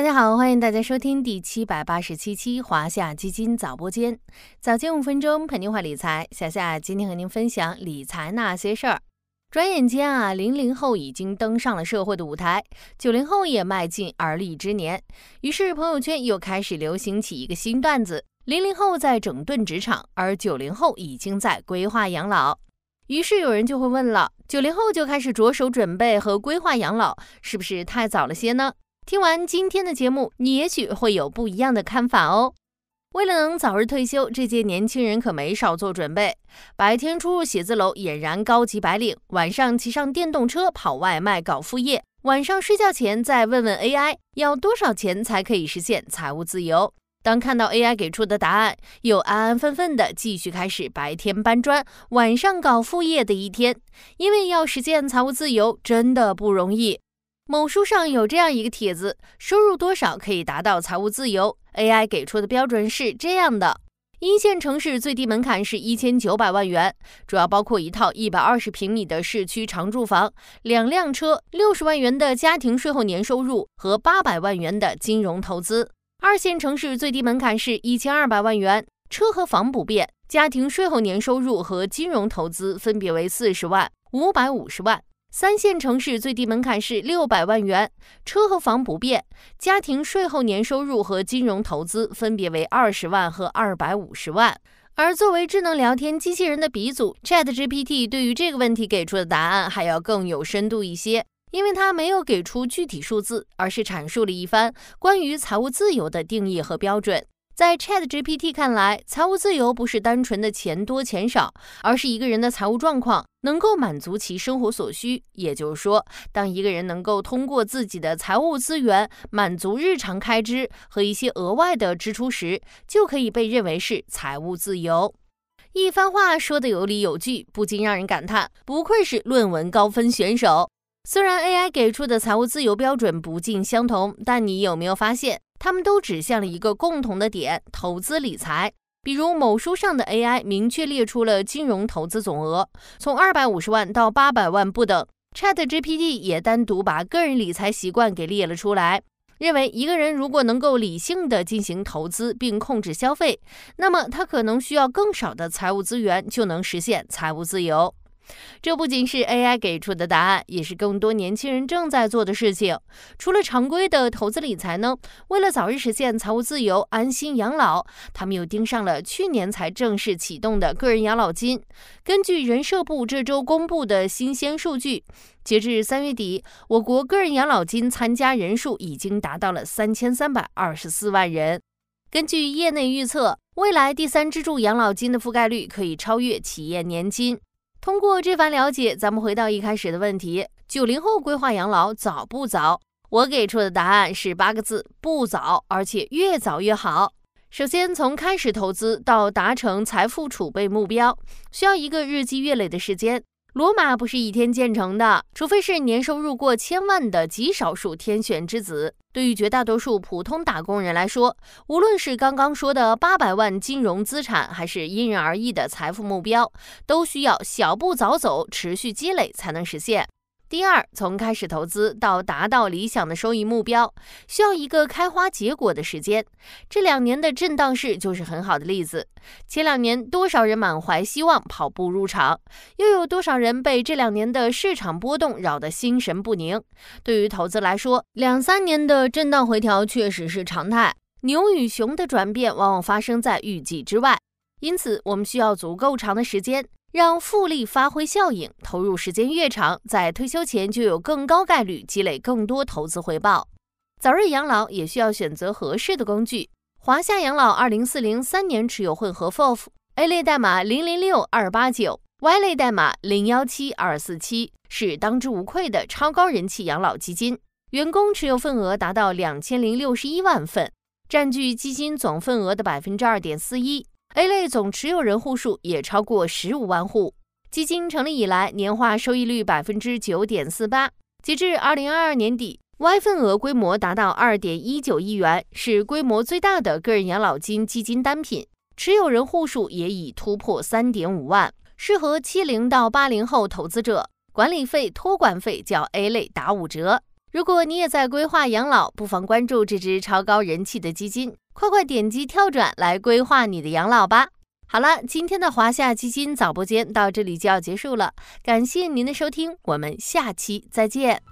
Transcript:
大家好，欢迎大家收听第七百八十七期华夏基金早播间，早间五分钟陪您话理财。小夏今天和您分享理财那些事儿。转眼间啊，零零后已经登上了社会的舞台，九零后也迈进而立之年。于是朋友圈又开始流行起一个新段子：零零后在整顿职场，而九零后已经在规划养老。于是有人就会问了：九零后就开始着手准备和规划养老，是不是太早了些呢？听完今天的节目，你也许会有不一样的看法哦。为了能早日退休，这届年轻人可没少做准备。白天出入写字楼俨然高级白领，晚上骑上电动车跑外卖搞副业，晚上睡觉前再问问 AI 要多少钱才可以实现财务自由。当看到 AI 给出的答案，又安安分分的继续开始白天搬砖、晚上搞副业的一天。因为要实现财务自由，真的不容易。某书上有这样一个帖子：收入多少可以达到财务自由？AI 给出的标准是这样的：一线城市最低门槛是一千九百万元，主要包括一套一百二十平米的市区常住房、两辆车、六十万元的家庭税后年收入和八百万元的金融投资。二线城市最低门槛是一千二百万元，车和房不变，家庭税后年收入和金融投资分别为四十万、五百五十万。三线城市最低门槛是六百万元，车和房不变，家庭税后年收入和金融投资分别为二十万和二百五十万。而作为智能聊天机器人的鼻祖，ChatGPT 对于这个问题给出的答案还要更有深度一些，因为它没有给出具体数字，而是阐述了一番关于财务自由的定义和标准。在 Chat GPT 看来，财务自由不是单纯的钱多钱少，而是一个人的财务状况能够满足其生活所需。也就是说，当一个人能够通过自己的财务资源满足日常开支和一些额外的支出时，就可以被认为是财务自由。一番话说得有理有据，不禁让人感叹，不愧是论文高分选手。虽然 AI 给出的财务自由标准不尽相同，但你有没有发现？他们都指向了一个共同的点：投资理财。比如某书上的 AI 明确列出了金融投资总额，从二百五十万到八百万不等。ChatGPT 也单独把个人理财习惯给列了出来，认为一个人如果能够理性的进行投资并控制消费，那么他可能需要更少的财务资源就能实现财务自由。这不仅是 AI 给出的答案，也是更多年轻人正在做的事情。除了常规的投资理财呢，为了早日实现财务自由、安心养老，他们又盯上了去年才正式启动的个人养老金。根据人社部这周公布的新鲜数据，截至三月底，我国个人养老金参加人数已经达到了三千三百二十四万人。根据业内预测，未来第三支柱养老金的覆盖率可以超越企业年金。通过这番了解，咱们回到一开始的问题：九零后规划养老早不早？我给出的答案是八个字：不早，而且越早越好。首先，从开始投资到达成财富储备目标，需要一个日积月累的时间。罗马不是一天建成的，除非是年收入过千万的极少数天选之子。对于绝大多数普通打工人来说，无论是刚刚说的八百万金融资产，还是因人而异的财富目标，都需要小步早走，持续积累才能实现。第二，从开始投资到达到理想的收益目标，需要一个开花结果的时间。这两年的震荡市就是很好的例子。前两年，多少人满怀希望跑步入场，又有多少人被这两年的市场波动扰得心神不宁？对于投资来说，两三年的震荡回调确实是常态。牛与熊的转变往往发生在预计之外，因此我们需要足够长的时间。让复利发挥效应，投入时间越长，在退休前就有更高概率积累更多投资回报。早日养老也需要选择合适的工具。华夏养老二零四零三年持有混合 FOF，A 类代码零零六二八九，Y 类代码零幺七二四七，是当之无愧的超高人气养老基金。员工持有份额达到两千零六十一万份，占据基金总份额的百分之二点四一。A 类总持有人户数也超过十五万户，基金成立以来年化收益率百分之九点四八。截至二零二二年底，Y 份额规模达到二点一九亿元，是规模最大的个人养老金基金单品，持有人户数也已突破三点五万，适合七零到八零后投资者。管理费、托管费较 A 类打五折。如果你也在规划养老，不妨关注这支超高人气的基金，快快点击跳转来规划你的养老吧。好了，今天的华夏基金早播间到这里就要结束了，感谢您的收听，我们下期再见。